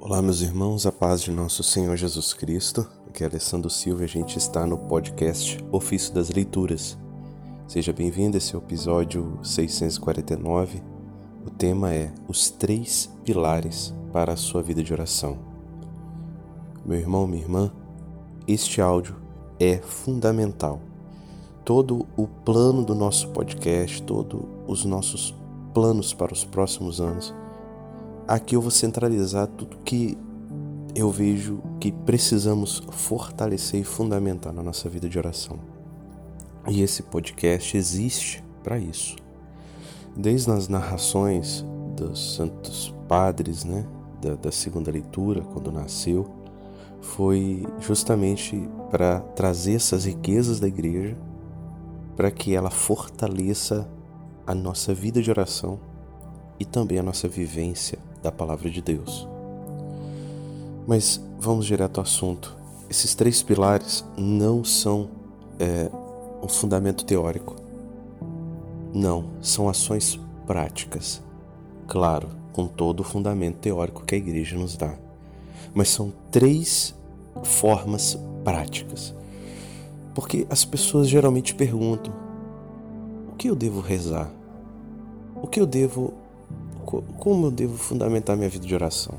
Olá, meus irmãos, a paz de nosso Senhor Jesus Cristo. Aqui é Alessandro Silva e a gente está no podcast Ofício das Leituras. Seja bem-vindo, esse é o episódio 649. O tema é Os Três Pilares para a Sua Vida de Oração. Meu irmão, minha irmã, este áudio é fundamental. Todo o plano do nosso podcast, todos os nossos planos para os próximos anos, aqui eu vou centralizar tudo que eu vejo que precisamos fortalecer e fundamentar na nossa vida de oração. E esse podcast existe para isso. Desde as narrações dos santos padres, né, da, da segunda leitura, quando nasceu, foi justamente para trazer essas riquezas da igreja, para que ela fortaleça a nossa vida de oração e também a nossa vivência da palavra de Deus. Mas vamos direto ao assunto. Esses três pilares não são é, um fundamento teórico. Não, são ações práticas. Claro, com todo o fundamento teórico que a igreja nos dá. Mas são três formas práticas. Porque as pessoas geralmente perguntam: o que eu devo rezar? O que eu devo. Como eu devo fundamentar minha vida de oração?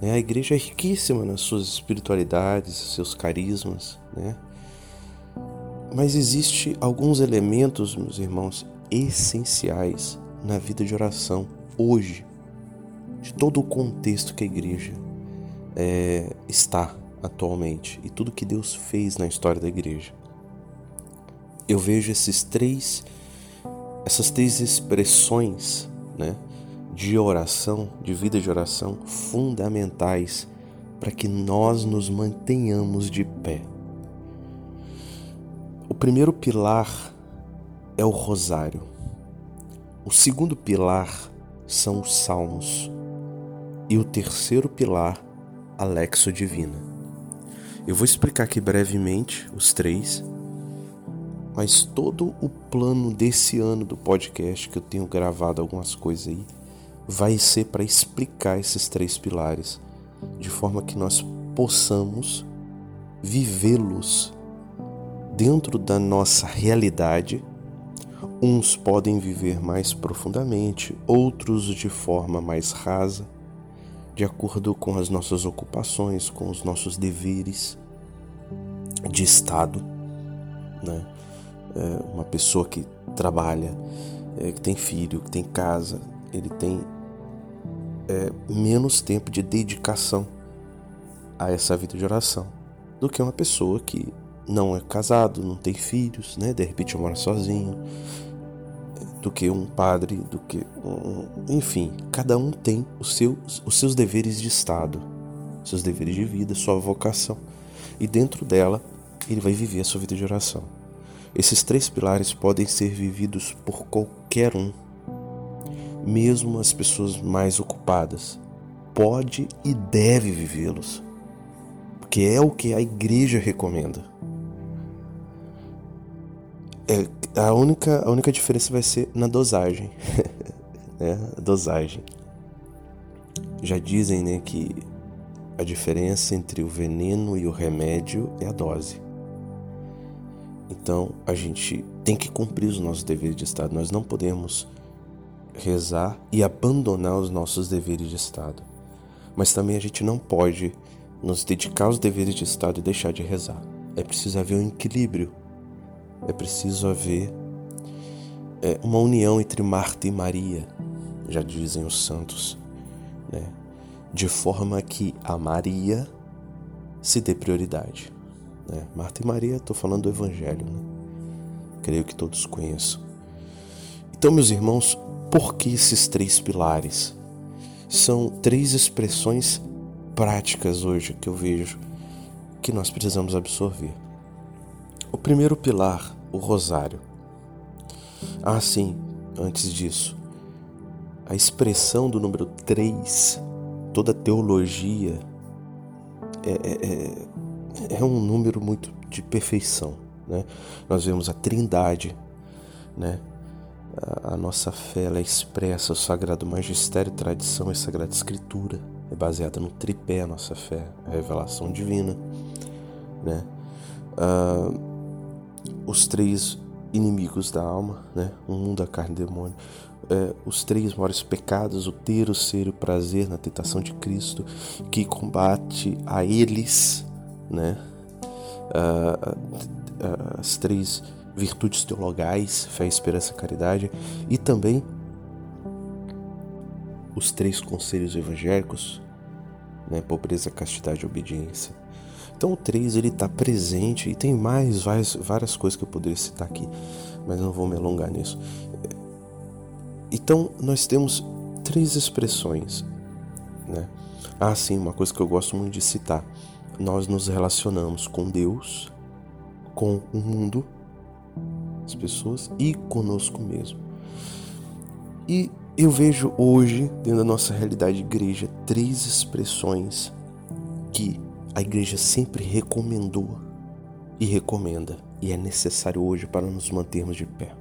Né, a igreja é riquíssima nas suas espiritualidades, seus carismas, né? Mas existe alguns elementos, meus irmãos, essenciais na vida de oração hoje, de todo o contexto que a igreja é, está atualmente e tudo que Deus fez na história da igreja. Eu vejo esses três, essas três expressões, né, de oração, de vida de oração, fundamentais para que nós nos mantenhamos de pé. O primeiro pilar é o rosário. O segundo pilar são os salmos. E o terceiro pilar a Lexo Divina. Eu vou explicar aqui brevemente os três, mas todo o plano desse ano do podcast, que eu tenho gravado algumas coisas aí, vai ser para explicar esses três pilares, de forma que nós possamos vivê-los dentro da nossa realidade. Uns podem viver mais profundamente, outros de forma mais rasa de acordo com as nossas ocupações, com os nossos deveres de Estado. Né? É uma pessoa que trabalha, é, que tem filho, que tem casa, ele tem é, menos tempo de dedicação a essa vida de oração do que uma pessoa que não é casado, não tem filhos, né? De repente mora sozinho, do que um padre, do que um, enfim, cada um tem os seus, os seus deveres de estado, seus deveres de vida, sua vocação. E dentro dela, ele vai viver a sua vida de oração. Esses três pilares podem ser vividos por qualquer um, mesmo as pessoas mais ocupadas. Pode e deve vivê-los, porque é o que a igreja recomenda. É, a, única, a única diferença vai ser na dosagem. né? A dosagem. Já dizem né, que a diferença entre o veneno e o remédio é a dose. Então a gente tem que cumprir os nossos deveres de Estado. Nós não podemos rezar e abandonar os nossos deveres de Estado. Mas também a gente não pode nos dedicar aos deveres de Estado e deixar de rezar. É preciso haver um equilíbrio é preciso haver é, uma união entre Marta e Maria, já dizem os santos, né? de forma que a Maria se dê prioridade. Né? Marta e Maria, estou falando do Evangelho, né? creio que todos conheçam. Então, meus irmãos, por que esses três pilares? São três expressões práticas hoje que eu vejo que nós precisamos absorver. O primeiro pilar, o rosário. Ah, sim, antes disso, a expressão do número 3, toda teologia, é, é, é, é um número muito de perfeição. Né? Nós vemos a trindade, né? A, nossa fé ela expressa o sagrado magistério, tradição e sagrada escritura. é baseada no tripé a nossa fé, a revelação divina, né? Uh, os três inimigos da alma, né? O mundo, a carne e o demônio. É, os três maiores pecados, o ter, o ser e o prazer na tentação de Cristo, que combate a eles, né? Uh, uh, as três virtudes teologais, fé, esperança, caridade, e também os três conselhos evangélicos, né? Pobreza, castidade e obediência. Então o 3 ele está presente e tem mais várias, várias coisas que eu poderia citar aqui, mas não vou me alongar nisso. Então nós temos três expressões, né? Ah, sim, uma coisa que eu gosto muito de citar. Nós nos relacionamos com Deus, com o mundo, as pessoas e conosco mesmo. E eu vejo hoje, dentro da nossa realidade de igreja, três expressões que a igreja sempre recomendou e recomenda, e é necessário hoje para nos mantermos de pé.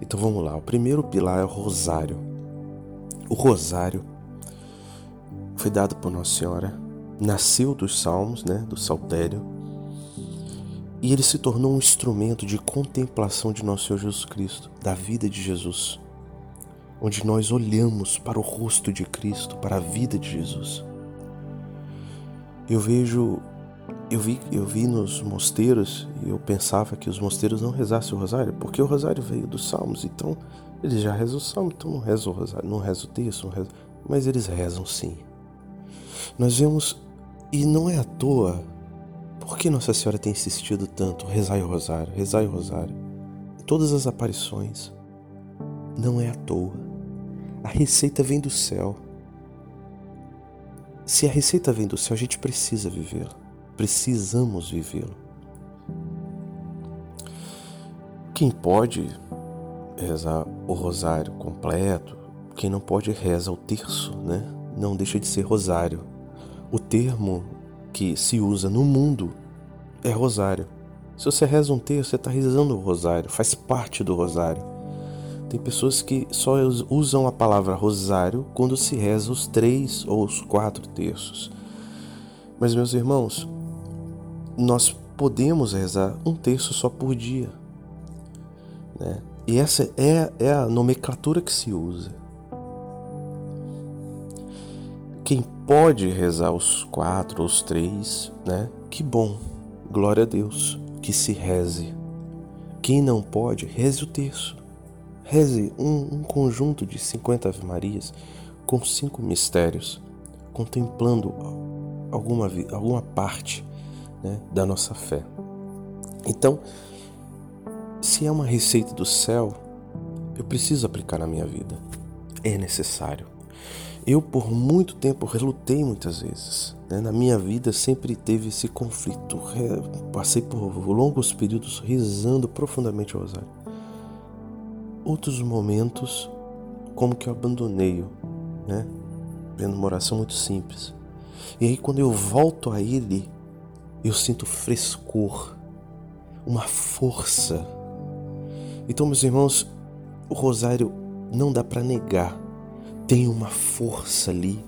Então vamos lá, o primeiro pilar é o rosário. O rosário foi dado por Nossa Senhora, nasceu dos salmos, né, do saltério, e ele se tornou um instrumento de contemplação de nosso Senhor Jesus Cristo, da vida de Jesus, onde nós olhamos para o rosto de Cristo, para a vida de Jesus. Eu vejo, eu vi, eu vi nos mosteiros e eu pensava que os mosteiros não rezassem o rosário, porque o rosário veio dos salmos, então eles já rezam o salmo, então não rezam o rosário, não rezam o texto, não rezam, mas eles rezam sim. Nós vemos, e não é à toa, por que Nossa Senhora tem insistido tanto, rezai o rosário, rezai o rosário, em todas as aparições, não é à toa. A receita vem do céu. Se a receita vem do céu, a gente precisa vivê-la. Precisamos vivê-la. Quem pode rezar o rosário completo, quem não pode reza o terço, né? Não deixa de ser rosário. O termo que se usa no mundo é rosário. Se você reza um terço, você está rezando o rosário, faz parte do rosário. Tem pessoas que só usam a palavra rosário quando se reza os três ou os quatro terços. Mas, meus irmãos, nós podemos rezar um terço só por dia. Né? E essa é, é a nomenclatura que se usa. Pode rezar os quatro os três, né? Que bom, glória a Deus, que se reze. Quem não pode, reze o terço. Reze um, um conjunto de 50 Ave Marias com cinco mistérios, contemplando alguma, alguma parte né, da nossa fé. Então, se é uma receita do céu, eu preciso aplicar na minha vida. É necessário. Eu, por muito tempo, relutei muitas vezes. Né? Na minha vida sempre teve esse conflito. Passei por longos períodos rezando profundamente o rosário outros momentos como que eu abandonei, né? Vendo uma oração muito simples. E aí quando eu volto a ele, eu sinto frescor, uma força. Então, meus irmãos, o rosário não dá para negar. Tem uma força ali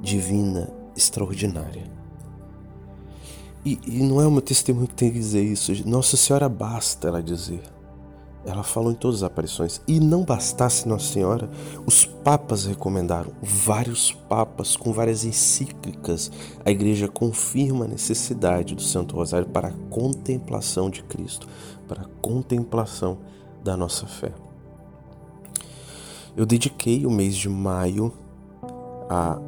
divina extraordinária. E, e, não é o meu testemunho que tem que dizer isso. Nossa Senhora basta ela dizer. Ela falou em todas as aparições. E não bastasse Nossa Senhora, os papas recomendaram, vários papas com várias encíclicas. A igreja confirma a necessidade do Santo Rosário para a contemplação de Cristo, para a contemplação da nossa fé. Eu dediquei o mês de maio a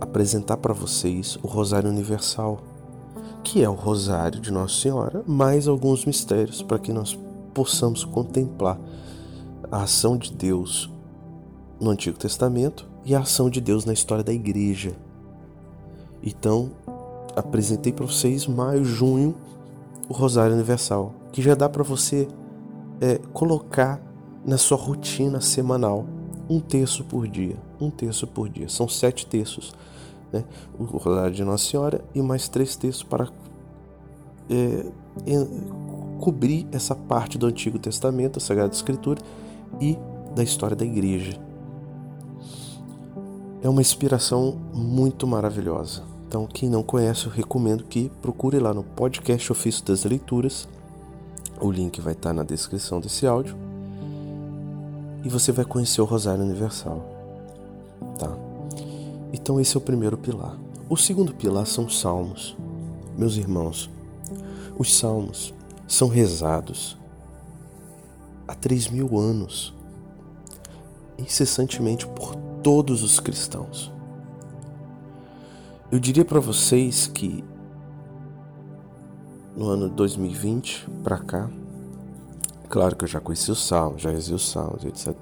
apresentar para vocês o Rosário Universal, que é o Rosário de Nossa Senhora, mais alguns mistérios para que nós possamos contemplar a ação de Deus no Antigo Testamento e a ação de Deus na história da igreja. Então, apresentei para vocês maio, junho, o Rosário Universal, que já dá para você é, colocar na sua rotina semanal um terço por dia, um terço por dia. São sete terços, né? O Rosário de Nossa Senhora e mais três terços para é, cobrir essa parte do Antigo Testamento, a Sagrada Escritura e da história da igreja. É uma inspiração muito maravilhosa. Então, quem não conhece, eu recomendo que procure lá no podcast Ofício das Leituras. O link vai estar na descrição desse áudio. E você vai conhecer o Rosário Universal. Tá? Então, esse é o primeiro pilar. O segundo pilar são os salmos. Meus irmãos, os salmos são rezados há três mil anos, incessantemente por todos os cristãos. Eu diria para vocês que no ano 2020 para cá, claro que eu já conheci os salmos, já rezei os salmos, etc.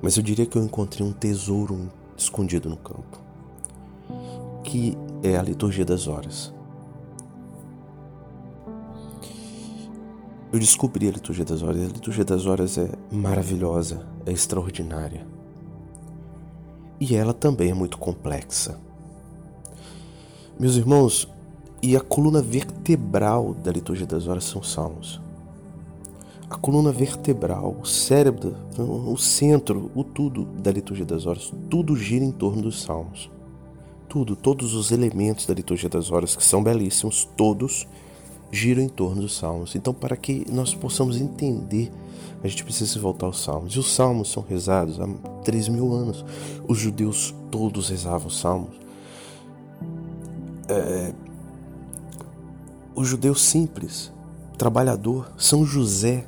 Mas eu diria que eu encontrei um tesouro escondido no campo, que é a liturgia das horas. Eu descobri a liturgia das horas. A liturgia das horas é maravilhosa, é extraordinária. E ela também é muito complexa. Meus irmãos, e a coluna vertebral da liturgia das horas são os salmos. A coluna vertebral, o cérebro, o centro, o tudo da liturgia das horas, tudo gira em torno dos salmos. Tudo, todos os elementos da liturgia das horas, que são belíssimos, todos giram em torno dos salmos. Então, para que nós possamos entender, a gente precisa voltar aos salmos. E os salmos são rezados há 3 mil anos. Os judeus todos rezavam os salmos. É, o judeu simples, trabalhador, São José,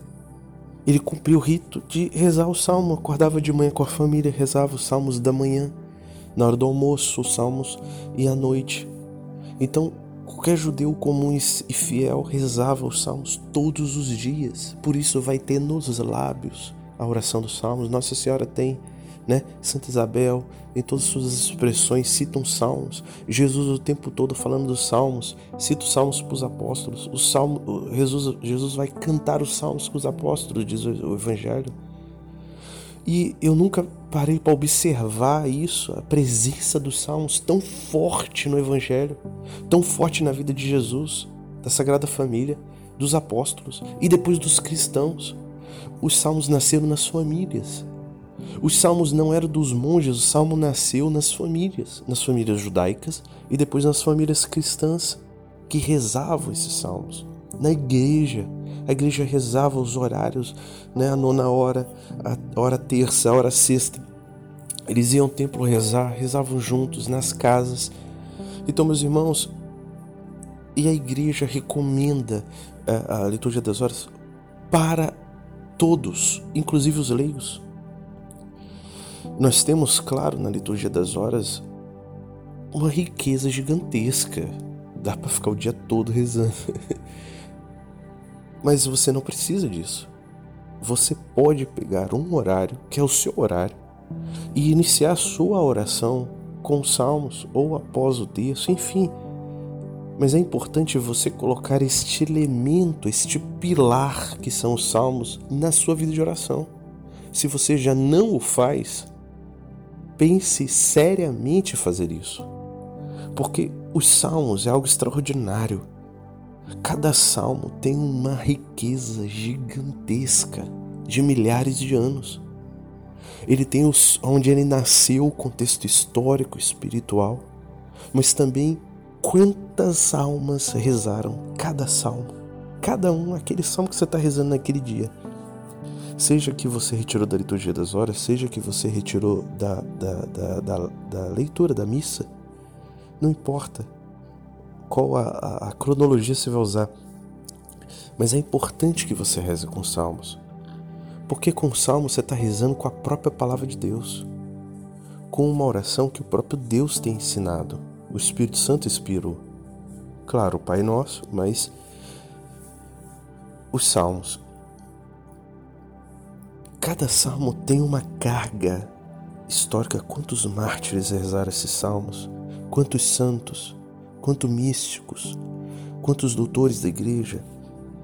ele cumpriu o rito de rezar o salmo. Acordava de manhã com a família, rezava os salmos da manhã, na hora do almoço, os salmos e à noite. Então, Qualquer judeu comum e fiel rezava os salmos todos os dias. Por isso vai ter nos lábios a oração dos salmos. Nossa Senhora tem, né? Santa Isabel, em todas as suas expressões, citam salmos. Jesus o tempo todo falando dos salmos, cita os salmos para os apóstolos. O salmo, Jesus, Jesus vai cantar os salmos com os apóstolos, diz o Evangelho. E eu nunca parei para observar isso, a presença dos salmos tão forte no Evangelho, tão forte na vida de Jesus, da Sagrada Família, dos apóstolos e depois dos cristãos. Os salmos nasceram nas famílias. Os salmos não eram dos monges, o salmo nasceu nas famílias, nas famílias judaicas e depois nas famílias cristãs que rezavam esses salmos, na igreja a igreja rezava os horários, né? a nona hora, a hora terça, a hora sexta. Eles iam ao templo rezar, rezavam juntos nas casas. Então, meus irmãos, e a igreja recomenda a, é, a liturgia das horas para todos, inclusive os leigos. Nós temos, claro, na liturgia das horas, uma riqueza gigantesca. Dá para ficar o dia todo rezando. Mas você não precisa disso. Você pode pegar um horário, que é o seu horário, e iniciar a sua oração com salmos ou após o texto, enfim. Mas é importante você colocar este elemento, este pilar que são os salmos na sua vida de oração. Se você já não o faz, pense seriamente fazer isso. Porque os salmos é algo extraordinário. Cada salmo tem uma riqueza gigantesca de milhares de anos. Ele tem os, onde ele nasceu, o contexto histórico, espiritual, mas também quantas almas rezaram cada salmo. Cada um, aquele salmo que você está rezando naquele dia. Seja que você retirou da liturgia das horas, seja que você retirou da, da, da, da, leitura da missa, não importa qual a, a, a cronologia você vai usar. Mas é importante que você reze com salmos. Porque com salmos você está rezando com a própria palavra de Deus. Com uma oração que o próprio Deus tem ensinado. O Espírito Santo inspirou. Claro, o Pai Nosso, mas os salmos. Cada salmo tem uma carga histórica. Quantos mártires rezaram esses salmos? Quantos santos? quanto místicos, quantos doutores da igreja,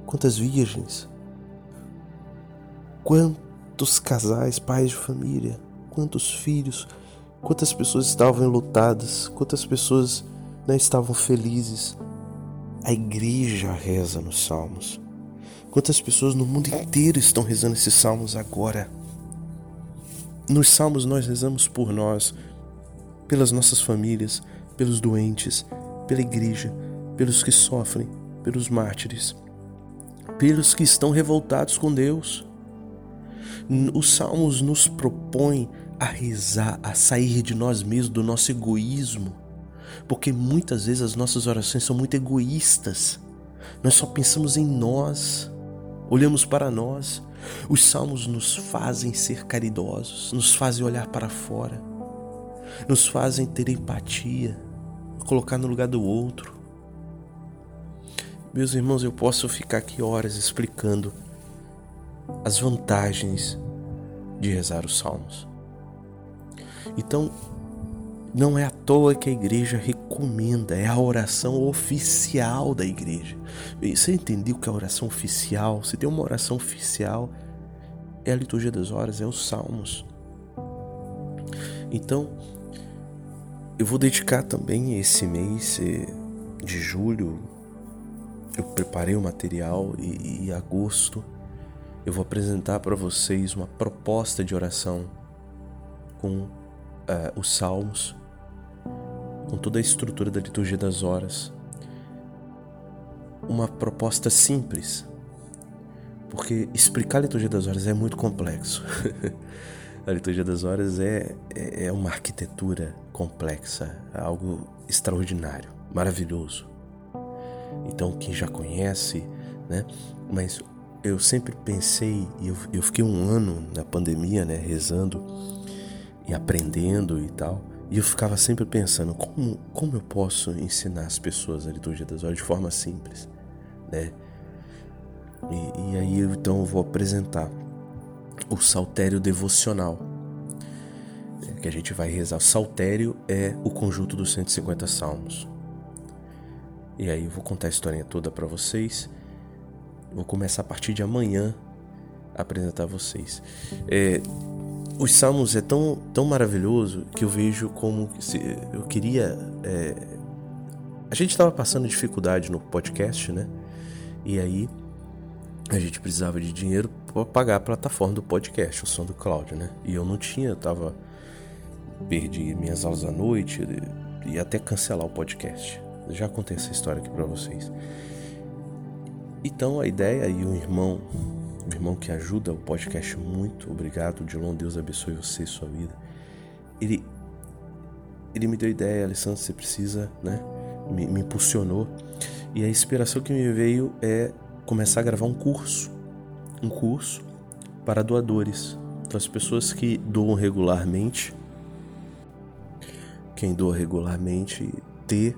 quantas virgens, quantos casais, pais de família, quantos filhos, quantas pessoas estavam enlutadas, quantas pessoas não né, estavam felizes. A igreja reza nos salmos. Quantas pessoas no mundo inteiro estão rezando esses salmos agora? Nos salmos nós rezamos por nós, pelas nossas famílias, pelos doentes, pela igreja, pelos que sofrem, pelos mártires, pelos que estão revoltados com Deus. Os salmos nos propõem a rezar, a sair de nós mesmos, do nosso egoísmo, porque muitas vezes as nossas orações são muito egoístas. Nós só pensamos em nós, olhamos para nós. Os salmos nos fazem ser caridosos, nos fazem olhar para fora, nos fazem ter empatia, colocar no lugar do outro. Meus irmãos, eu posso ficar aqui horas explicando as vantagens de rezar os salmos. Então, não é à toa que a igreja recomenda, é a oração oficial da igreja. Você entendeu que a oração oficial, se tem uma oração oficial, é a liturgia das horas, é os salmos. Então, eu vou dedicar também esse mês eh, de julho. Eu preparei o material e, em agosto eu vou apresentar para vocês uma proposta de oração com uh, os salmos, com toda a estrutura da liturgia das horas. Uma proposta simples, porque explicar a liturgia das horas é muito complexo. a liturgia das horas é, é, é uma arquitetura complexa, algo extraordinário, maravilhoso. Então, quem já conhece, né? Mas eu sempre pensei, e eu, eu fiquei um ano na pandemia, né, rezando e aprendendo e tal, e eu ficava sempre pensando como, como eu posso ensinar as pessoas a liturgia das horas de forma simples, né? E, e aí então eu vou apresentar o saltério devocional que a gente vai rezar. O saltério é o conjunto dos 150 salmos. E aí eu vou contar a historinha toda para vocês. Vou começar a partir de amanhã a apresentar a vocês. É, os salmos é tão, tão maravilhoso que eu vejo como se eu queria. É, a gente estava passando dificuldade no podcast, né? E aí a gente precisava de dinheiro para pagar a plataforma do podcast, o som do Cláudio, né? E eu não tinha, eu tava perdi minhas aulas à noite e até cancelar o podcast. Já contei essa história aqui para vocês. Então a ideia e um irmão, um irmão que ajuda o podcast muito, obrigado, Dilon, Deus abençoe você e sua vida. Ele ele me deu ideia, Alessandro, você precisa, né? Me, me impulsionou. E a inspiração que me veio é começar a gravar um curso. Um curso para doadores. Então, as pessoas que doam regularmente, quem doa regularmente, ter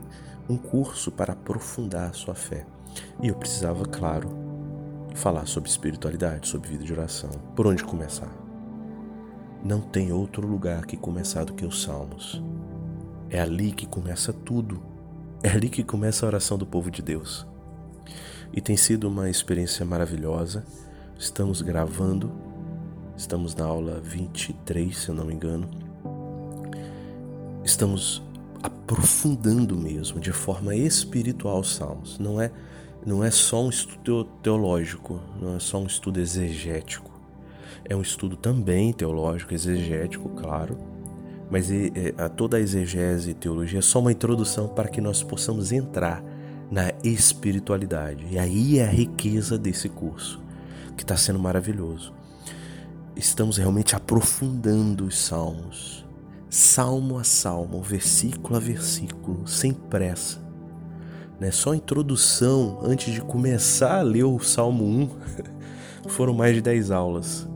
um curso para aprofundar a sua fé. E eu precisava, claro, falar sobre espiritualidade, sobre vida de oração. Por onde começar? Não tem outro lugar que começar do que os Salmos. É ali que começa tudo. É ali que começa a oração do povo de Deus. E tem sido uma experiência maravilhosa. Estamos gravando, estamos na aula 23, se eu não me engano. Estamos aprofundando mesmo, de forma espiritual, os salmos. Não é, não é só um estudo teológico, não é só um estudo exegético. É um estudo também teológico, exegético, claro, mas é, é, toda a exegese e teologia é só uma introdução para que nós possamos entrar na espiritualidade. E aí é a riqueza desse curso, que está sendo maravilhoso. Estamos realmente aprofundando os salmos, salmo a salmo, versículo a versículo, sem pressa. Né? Só a introdução, antes de começar a ler o Salmo 1, foram mais de 10 aulas.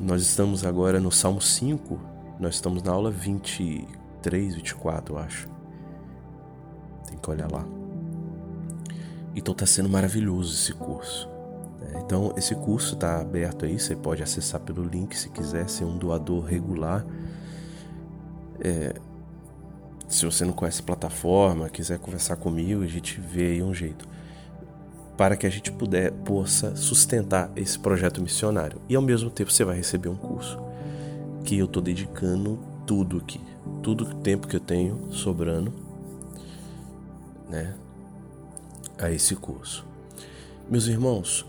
Nós estamos agora no Salmo 5, nós estamos na aula 23, 24, eu acho que olhar lá. Então está sendo maravilhoso esse curso. Né? Então esse curso está aberto aí, você pode acessar pelo link se quiser ser um doador regular. É, se você não conhece a plataforma, quiser conversar comigo, a gente vê aí um jeito para que a gente puder possa sustentar esse projeto missionário. E ao mesmo tempo você vai receber um curso que eu estou dedicando tudo aqui, todo o tempo que eu tenho sobrando né, a esse curso. Meus irmãos,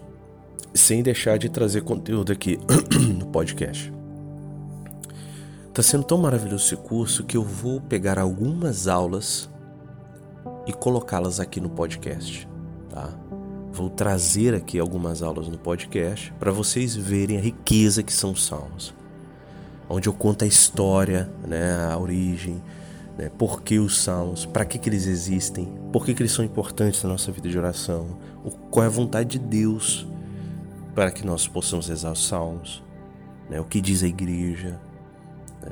sem deixar de trazer conteúdo aqui no podcast. Tá sendo tão maravilhoso esse curso que eu vou pegar algumas aulas e colocá-las aqui no podcast, tá? Vou trazer aqui algumas aulas no podcast para vocês verem a riqueza que são os salmos. Onde eu conto a história, né, a origem, né, por que os salmos, para que, que eles existem, por que, que eles são importantes na nossa vida de oração, qual é a vontade de Deus para que nós possamos rezar os salmos, né, o que diz a igreja,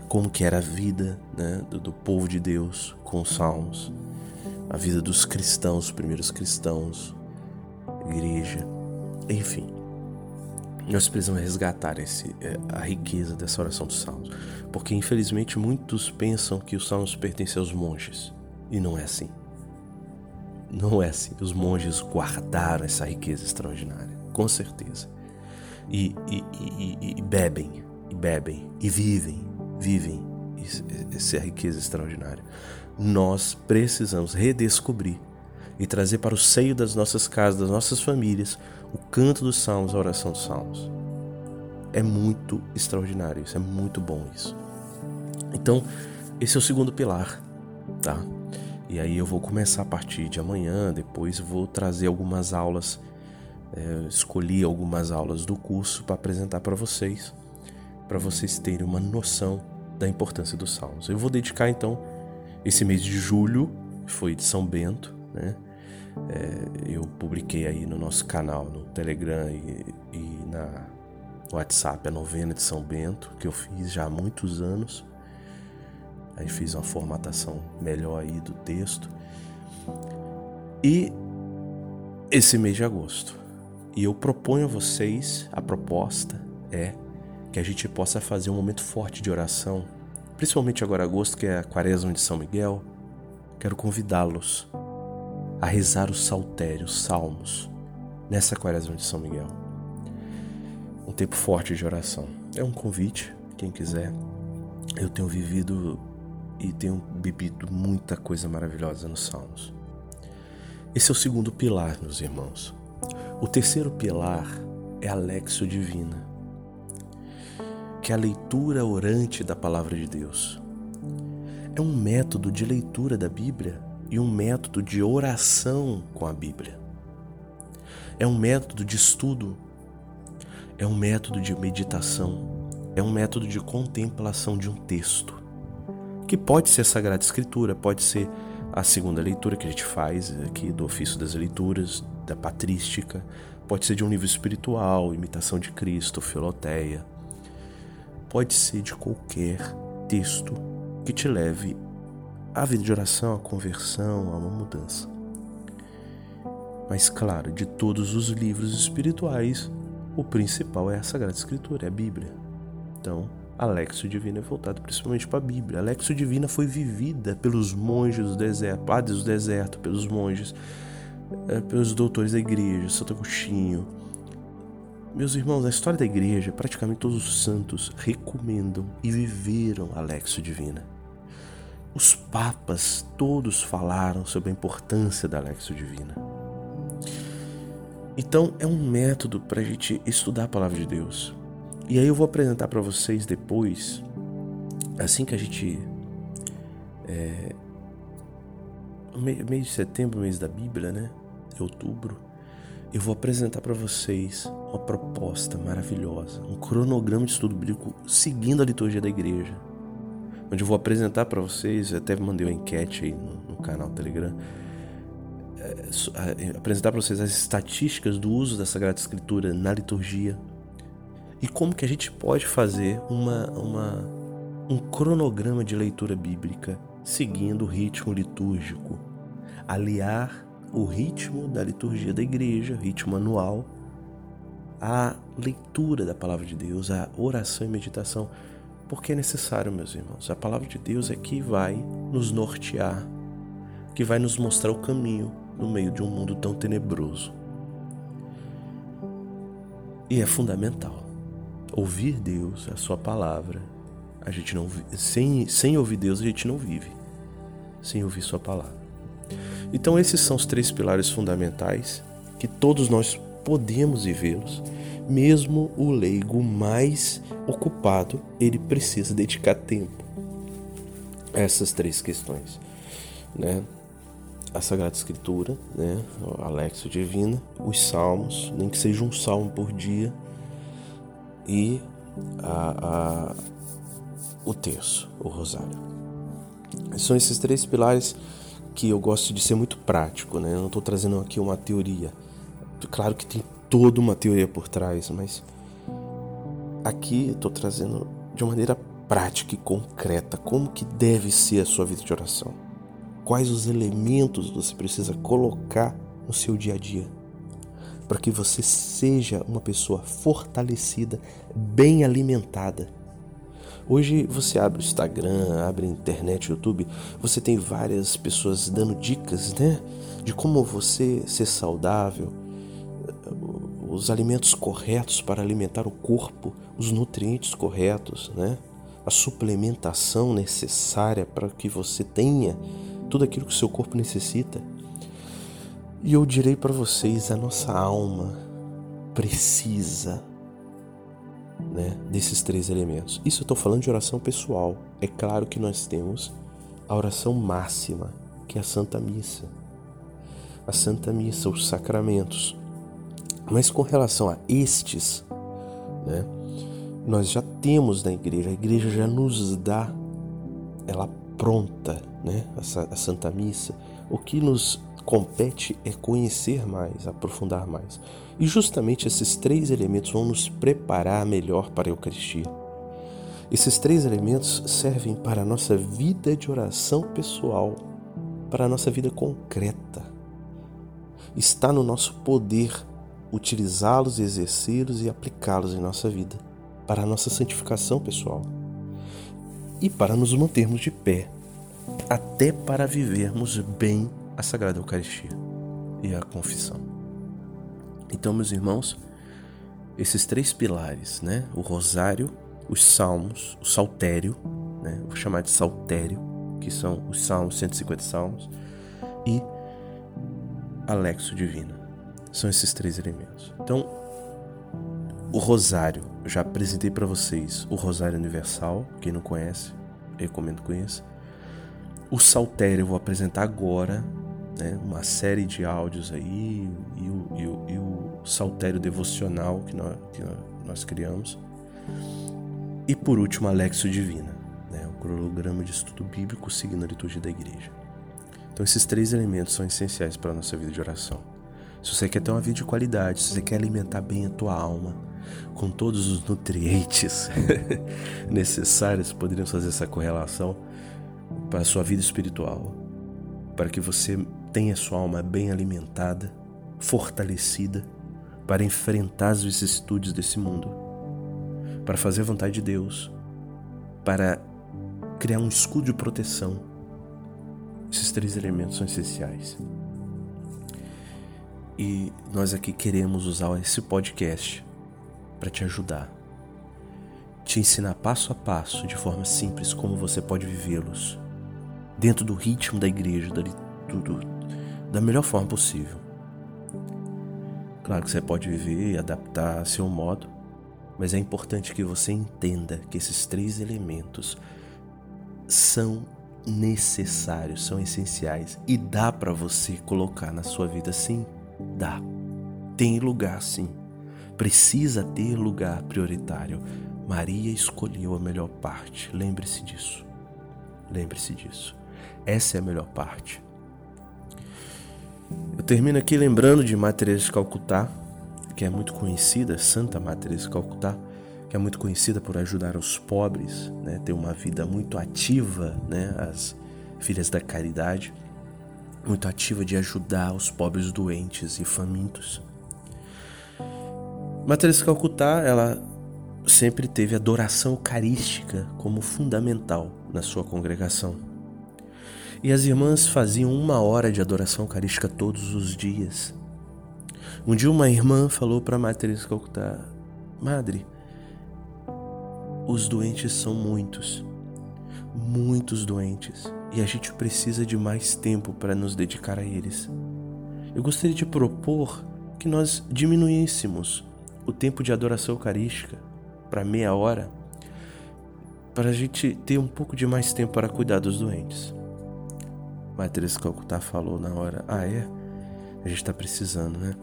como que era a vida né, do, do povo de Deus com os salmos, a vida dos cristãos, os primeiros cristãos, igreja, enfim. Nós precisamos resgatar esse, é, a riqueza dessa oração dos salmos. Porque infelizmente muitos pensam que os salmos pertencem aos monges. E não é assim. Não é assim. Os monges guardaram essa riqueza extraordinária, com certeza. E, e, e, e bebem, e bebem, e vivem, vivem essa riqueza extraordinária. Nós precisamos redescobrir e trazer para o seio das nossas casas, das nossas famílias, o canto dos salmos, a oração dos salmos. É muito extraordinário isso, é muito bom isso. Então, esse é o segundo pilar, tá? E aí eu vou começar a partir de amanhã, depois vou trazer algumas aulas, é, escolhi algumas aulas do curso para apresentar para vocês, para vocês terem uma noção da importância dos salmos. Eu vou dedicar então esse mês de julho, foi de São Bento, né? É, eu publiquei aí no nosso canal, no Telegram e, e na WhatsApp a novena de São Bento, que eu fiz já há muitos anos. Aí fiz uma formatação melhor aí do texto. E esse mês de agosto. E eu proponho a vocês, a proposta é que a gente possa fazer um momento forte de oração, principalmente agora agosto, que é a quaresma de São Miguel. Quero convidá-los a rezar os saltérios, salmos, nessa quaresma de São Miguel. Um tempo forte de oração. É um convite, quem quiser. Eu tenho vivido e tenho bebido muita coisa maravilhosa nos salmos. Esse é o segundo pilar, meus irmãos. O terceiro pilar é a Lexio Divina, que é a leitura orante da palavra de Deus. É um método de leitura da Bíblia e um método de oração com a Bíblia. É um método de estudo, é um método de meditação, é um método de contemplação de um texto, que pode ser a Sagrada Escritura, pode ser a segunda leitura que a gente faz aqui do ofício das leituras, da patrística, pode ser de um livro espiritual, imitação de Cristo, filoteia, pode ser de qualquer texto que te leve a vida de oração, a conversão, a uma mudança. Mas, claro, de todos os livros espirituais, o principal é a Sagrada Escritura, é a Bíblia. Então, a Lexio Divina é voltado principalmente para a Bíblia. A Lexio Divina foi vivida pelos monges do deserto, padres do deserto, pelos monges, eh, pelos doutores da igreja, Santo Agostinho. Meus irmãos, na história da igreja, praticamente todos os santos recomendam e viveram a Lexio Divina. Os papas todos falaram sobre a importância da Lexio Divina. Então é um método para a gente estudar a palavra de Deus. E aí eu vou apresentar para vocês depois, assim que a gente. É, mês de setembro, mês da Bíblia, né? Outubro. Eu vou apresentar para vocês uma proposta maravilhosa, um cronograma de estudo bíblico seguindo a liturgia da igreja onde eu vou apresentar para vocês, até mandei uma enquete aí no, no canal Telegram, é, apresentar para vocês as estatísticas do uso da Sagrada Escritura na liturgia e como que a gente pode fazer uma, uma, um cronograma de leitura bíblica seguindo o ritmo litúrgico, aliar o ritmo da liturgia da igreja, ritmo anual, à leitura da palavra de Deus, à oração e meditação porque é necessário, meus irmãos. A palavra de Deus é que vai nos nortear, que vai nos mostrar o caminho no meio de um mundo tão tenebroso. E é fundamental ouvir Deus, a sua palavra. A gente não sem sem ouvir Deus a gente não vive. Sem ouvir sua palavra. Então esses são os três pilares fundamentais que todos nós podemos vivê-los Mesmo o leigo mais ocupado, ele precisa dedicar tempo a essas três questões, né? A Sagrada Escritura, né? O Alexo Divina, os Salmos, nem que seja um salmo por dia, e a, a, o terço, o rosário. São esses três pilares que eu gosto de ser muito prático, né? Eu não estou trazendo aqui uma teoria. Claro que tem toda uma teoria por trás, mas aqui estou trazendo de uma maneira prática e concreta como que deve ser a sua vida de oração. Quais os elementos você precisa colocar no seu dia a dia para que você seja uma pessoa fortalecida, bem alimentada. Hoje você abre o Instagram, abre a internet, YouTube, você tem várias pessoas dando dicas, né, de como você ser saudável, os alimentos corretos para alimentar o corpo, os nutrientes corretos, né? A suplementação necessária para que você tenha tudo aquilo que o seu corpo necessita. E eu direi para vocês, a nossa alma precisa né, desses três elementos. Isso eu estou falando de oração pessoal. É claro que nós temos a oração máxima, que é a Santa Missa. A Santa Missa, os sacramentos. Mas com relação a estes, né, nós já temos na igreja, a igreja já nos dá ela pronta, né, a, Santa Missa. O que nos compete é conhecer mais, aprofundar mais. E justamente esses três elementos vão nos preparar melhor para a Eucaristia. Esses três elementos servem para a nossa vida de oração pessoal, para a nossa vida concreta. Está no nosso poder utilizá-los, exercê-los e aplicá-los em nossa vida, para a nossa santificação pessoal e para nos mantermos de pé, até para vivermos bem a Sagrada Eucaristia e a confissão. Então, meus irmãos, esses três pilares, né? O rosário, os salmos, o saltério, né? Vou chamar de saltério, que são os salmos, 150 salmos, e a lexo divina. São esses três elementos. Então, o rosário, eu já apresentei para vocês o rosário universal, quem não conhece, recomendo conheça. O saltério eu vou apresentar agora, né, uma série de áudios aí e o, e o, e o saltério devocional que nós, que nós criamos. E por último, a Lexo Divina, né, o cronograma de estudo bíblico seguindo a liturgia da igreja. Então, esses três elementos são essenciais para a nossa vida de oração. Se você quer ter uma vida de qualidade, se você quer alimentar bem a tua alma, com todos os nutrientes necessários, poderiam fazer essa correlação para a sua vida espiritual, para que você tenha sua alma bem alimentada, fortalecida, para enfrentar as vicissitudes desse mundo, para fazer a vontade de Deus, para criar um escudo de proteção. Esses três elementos são essenciais. E nós aqui queremos usar esse podcast para te ajudar, te ensinar passo a passo, de forma simples, como você pode vivê-los, dentro do ritmo da igreja, da, do, da melhor forma possível. Claro que você pode viver e adaptar a seu modo, mas é importante que você entenda que esses três elementos são necessários, são essenciais e dá para você colocar na sua vida sim, dá. Tem lugar sim. Precisa ter lugar prioritário. Maria escolheu a melhor parte. Lembre-se disso. Lembre-se disso. Essa é a melhor parte. Eu termino aqui lembrando de Matheus de Calcutá, que é muito conhecida, Santa Matheus de Calcutá, que é muito conhecida por ajudar os pobres, né, ter uma vida muito ativa, né, as filhas da caridade, muito ativa de ajudar os pobres doentes e famintos. Matheus de Calcutá, ela sempre teve adoração eucarística como fundamental na sua congregação. E as irmãs faziam uma hora de adoração eucarística todos os dias. Um dia uma irmã falou para Madre Teresa Calcutá: Madre, os doentes são muitos, muitos doentes, e a gente precisa de mais tempo para nos dedicar a eles. Eu gostaria de propor que nós diminuíssemos o tempo de adoração eucarística para meia hora, para a gente ter um pouco de mais tempo para cuidar dos doentes. Matriz Calcutá falou na hora: Ah, é? A gente está precisando, né?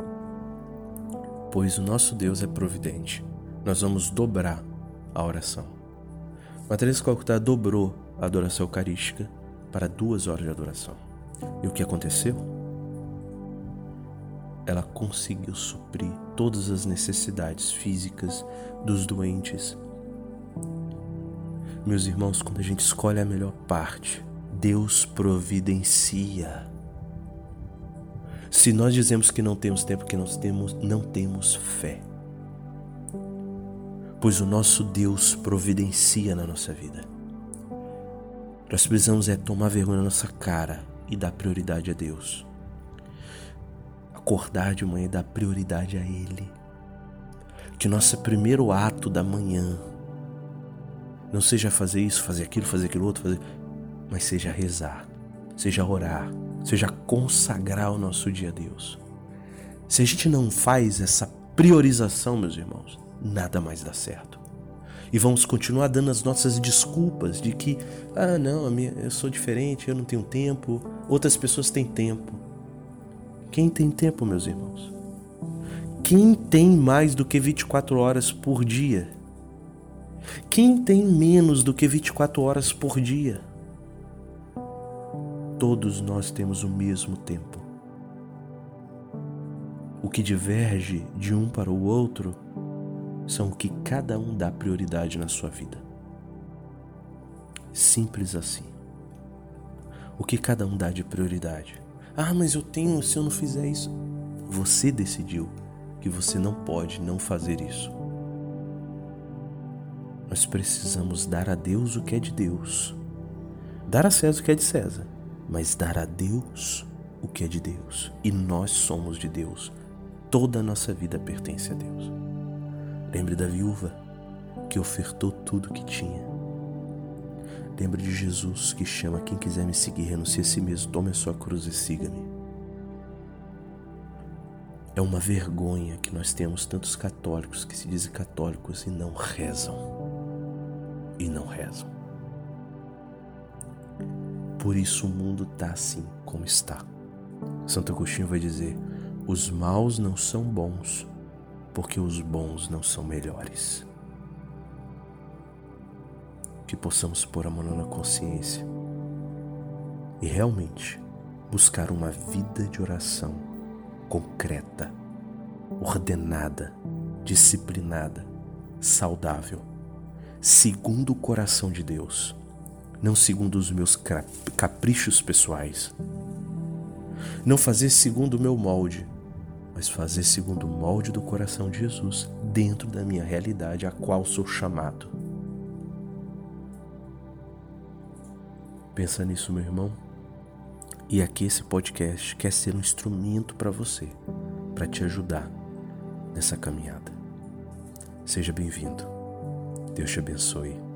Pois o nosso Deus é providente. Nós vamos dobrar a oração. Matriz Calcutá dobrou a adoração eucarística para duas horas de adoração. E o que aconteceu? Ela conseguiu suprir todas as necessidades físicas dos doentes. Meus irmãos, quando a gente escolhe a melhor parte, Deus providencia. Se nós dizemos que não temos tempo, que nós temos, não temos fé. Pois o nosso Deus providencia na nossa vida. Nós precisamos é tomar vergonha na nossa cara e dar prioridade a Deus. Acordar de manhã e dar prioridade a Ele. Que nosso primeiro ato da manhã não seja fazer isso, fazer aquilo, fazer aquilo outro, fazer, mas seja rezar, seja orar, seja consagrar o nosso dia a Deus. Se a gente não faz essa priorização, meus irmãos, nada mais dá certo e vamos continuar dando as nossas desculpas de que, ah, não, eu sou diferente, eu não tenho tempo, outras pessoas têm tempo. Quem tem tempo, meus irmãos? Quem tem mais do que 24 horas por dia? Quem tem menos do que 24 horas por dia? Todos nós temos o mesmo tempo. O que diverge de um para o outro são o que cada um dá prioridade na sua vida. Simples assim. O que cada um dá de prioridade. Ah, mas eu tenho, se eu não fizer isso. Você decidiu que você não pode não fazer isso. Nós precisamos dar a Deus o que é de Deus. Dar a César o que é de César, mas dar a Deus o que é de Deus. E nós somos de Deus. Toda a nossa vida pertence a Deus. Lembre da viúva que ofertou tudo que tinha. Lembre de Jesus que chama quem quiser me seguir, renuncie a si mesmo, tome a sua cruz e siga-me. É uma vergonha que nós temos tantos católicos que se dizem católicos e não rezam. E não rezam. Por isso o mundo está assim como está. Santo Agostinho vai dizer: os maus não são bons, porque os bons não são melhores. Que possamos pôr a mão na consciência e realmente buscar uma vida de oração concreta, ordenada, disciplinada, saudável, segundo o coração de Deus, não segundo os meus caprichos pessoais. Não fazer segundo o meu molde, mas fazer segundo o molde do coração de Jesus dentro da minha realidade a qual sou chamado. Pensa nisso, meu irmão. E aqui esse podcast quer ser um instrumento para você, para te ajudar nessa caminhada. Seja bem-vindo. Deus te abençoe.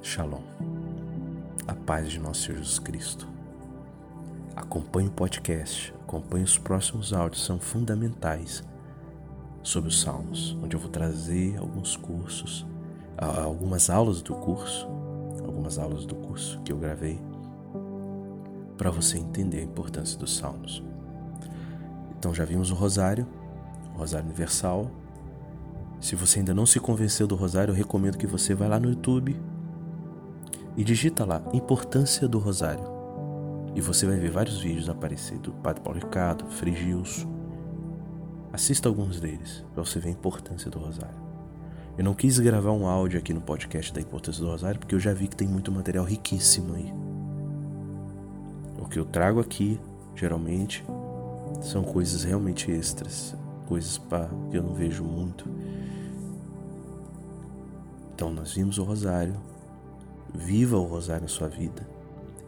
Shalom. A paz de nosso Senhor Jesus Cristo. Acompanhe o podcast, acompanhe os próximos áudios, são fundamentais sobre os Salmos, onde eu vou trazer alguns cursos, algumas aulas do curso, algumas aulas do curso que eu gravei, para você entender a importância dos Salmos. Então já vimos o Rosário, o Rosário Universal. Se você ainda não se convenceu do Rosário, eu recomendo que você vá lá no YouTube e digita lá Importância do Rosário. E você vai ver vários vídeos aparecer do Padre Paulo Ricardo, Frei Gilson. Assista alguns deles para você ver a importância do rosário. Eu não quis gravar um áudio aqui no podcast da importância do rosário porque eu já vi que tem muito material riquíssimo aí. O que eu trago aqui, geralmente, são coisas realmente extras, coisas para que eu não vejo muito. Então nós vimos o rosário. Viva o rosário na sua vida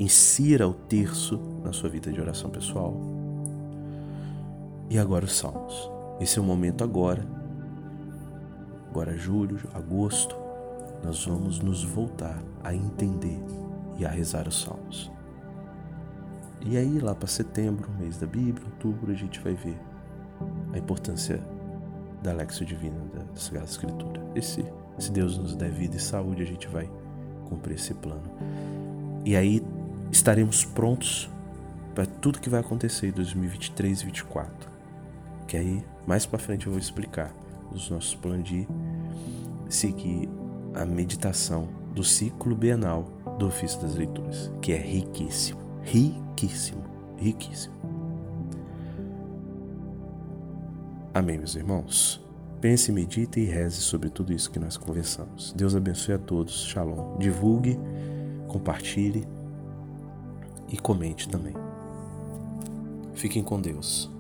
Insira o terço na sua vida de oração pessoal. E agora os salmos. Esse é o momento agora. Agora julho, agosto, nós vamos nos voltar a entender e a rezar os salmos. E aí lá para setembro, mês da Bíblia, outubro, a gente vai ver a importância da Lexo Divina, da Sagrada Escritura. Esse, se Deus nos der vida e saúde, a gente vai cumprir esse plano. E aí estaremos prontos para tudo que vai acontecer em 2023 e 2024. Que aí, mais para frente, eu vou explicar os nossos planos de seguir a meditação do ciclo bienal do ofício das leituras, que é riquíssimo, riquíssimo, riquíssimo. Amém, meus irmãos. Pense, medite e reze sobre tudo isso que nós conversamos. Deus abençoe a todos. Shalom. Divulgue, compartilhe e comente também. Fiquem com Deus.